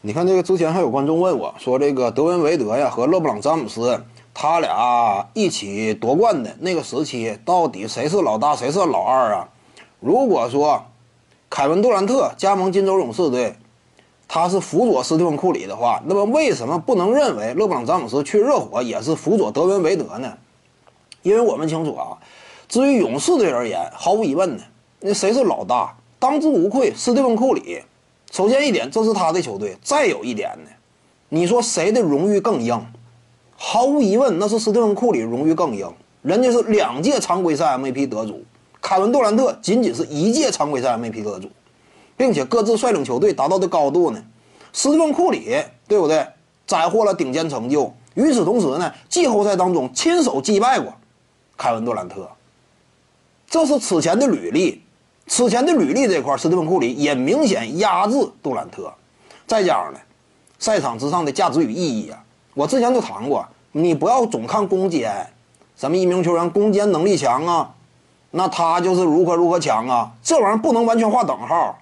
你看这个之前还有观众问我说，这个德文维德呀和勒布朗詹姆斯他俩一起夺冠的那个时期，到底谁是老大，谁是老二啊？如果说凯文杜兰特加盟金州勇士队，他是辅佐斯蒂芬库里的话，那么为什么不能认为勒布朗詹姆斯去热火也是辅佐德文维德呢？因为我们清楚啊，至于勇士队而言，毫无疑问呢，那谁是老大，当之无愧斯蒂芬库里。首先一点，这是他的球队。再有一点呢，你说谁的荣誉更硬？毫无疑问，那是斯蒂芬·库里荣誉更硬。人家是两届常规赛 MVP 得主，凯文·杜兰特仅仅是一届常规赛 MVP 得主，并且各自率领球队达到的高度呢？斯蒂芬·库里对不对？斩获了顶尖成就。与此同时呢，季后赛当中亲手击败过凯文·杜兰特，这是此前的履历。此前的履历这块，斯蒂芬·库里也明显压制杜兰特。再加上呢，赛场之上的价值与意义啊，我之前就谈过，你不要总看攻坚，什么一名球员攻坚能力强啊，那他就是如何如何强啊，这玩意儿不能完全画等号。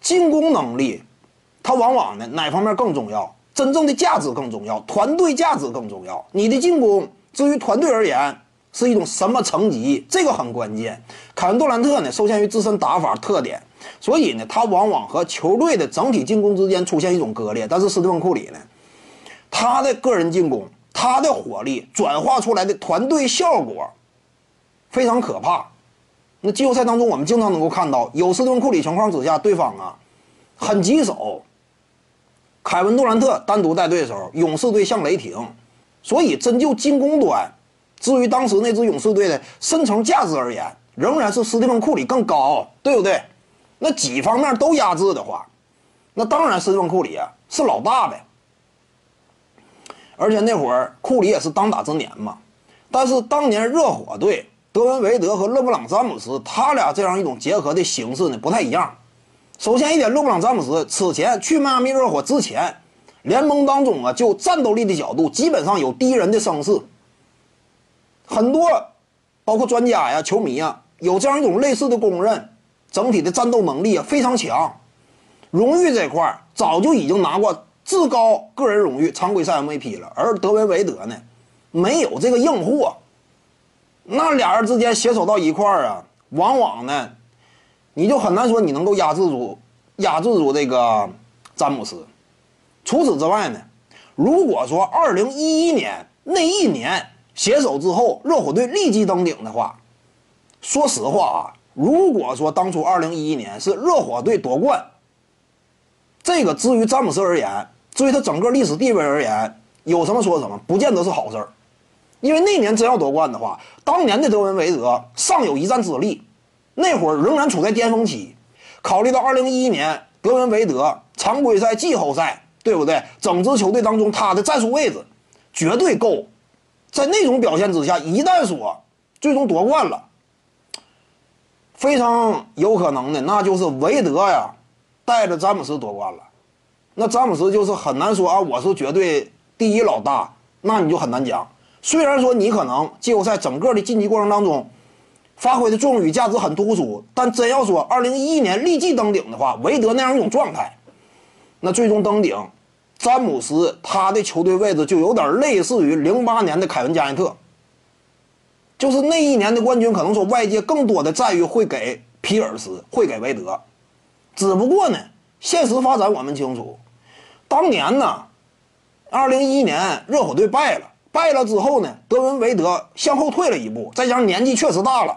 进攻能力，它往往呢哪方面更重要？真正的价值更重要，团队价值更重要。你的进攻，至于团队而言。是一种什么层级？这个很关键。凯文杜兰特呢，受限于自身打法特点，所以呢，他往往和球队的整体进攻之间出现一种割裂。但是斯蒂芬库里呢，他的个人进攻，他的火力转化出来的团队效果非常可怕。那季后赛当中，我们经常能够看到，有斯蒂芬库里情况之下，对方啊很棘手。凯文杜兰特单独带队的时候，勇士队像雷霆，所以真就进攻端。至于当时那支勇士队的深层价值而言，仍然是斯蒂芬·库里更高，对不对？那几方面都压制的话，那当然斯蒂芬·库里啊是老大呗。而且那会儿库里也是当打之年嘛。但是当年热火队德文·维德和勒布朗·詹姆斯他俩这样一种结合的形式呢不太一样。首先一点，勒布朗·詹姆斯此前去迈阿密热火之前，联盟当中啊就战斗力的角度基本上有第一人的声势。很多，包括专家呀、球迷呀，有这样一种类似的公认，整体的战斗能力啊非常强。荣誉这块早就已经拿过至高个人荣誉常规赛 MVP 了，而德文维德呢，没有这个硬货。那俩人之间携手到一块儿啊，往往呢，你就很难说你能够压制住、压制住这个詹姆斯。除此之外呢，如果说2011年那一年。携手之后，热火队立即登顶的话，说实话啊，如果说当初二零一一年是热火队夺冠，这个至于詹姆斯而言，至于他整个历史地位而言，有什么说什么，不见得是好事儿。因为那年真要夺冠的话，当年的德文维德尚有一战之力，那会儿仍然处在巅峰期。考虑到二零一一年德文维德常规赛、季后赛，对不对？整支球队当中他的战术位置绝对够。在那种表现之下，一旦说最终夺冠了，非常有可能的，那就是韦德呀带着詹姆斯夺冠了。那詹姆斯就是很难说啊，我是绝对第一老大，那你就很难讲。虽然说你可能季后赛整个的晋级过程当中发挥的作用与价值很突出，但真要说二零一一年立即登顶的话，韦德那样一种状态，那最终登顶。詹姆斯他的球队位置就有点类似于零八年的凯文加内特，就是那一年的冠军，可能说外界更多的赞誉会给皮尔斯，会给韦德，只不过呢，现实发展我们清楚，当年呢，二零一一年热火队败了，败了之后呢，德文韦德向后退了一步，再加上年纪确实大了，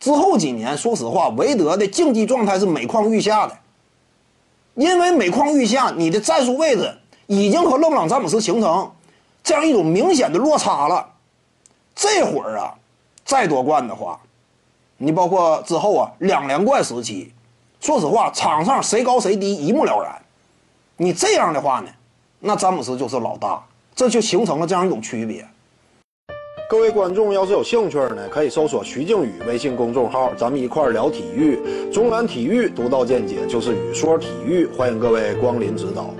之后几年，说实话，韦德的竞技状态是每况愈下的。因为每况愈下，你的战术位置已经和勒布朗詹姆斯形成这样一种明显的落差了。这会儿啊，再夺冠的话，你包括之后啊两连冠时期，说实话，场上谁高谁低一目了然。你这样的话呢，那詹姆斯就是老大，这就形成了这样一种区别。各位观众要是有兴趣呢，可以搜索徐静宇微信公众号，咱们一块儿聊体育。中南体育独到见解就是语说体育，欢迎各位光临指导。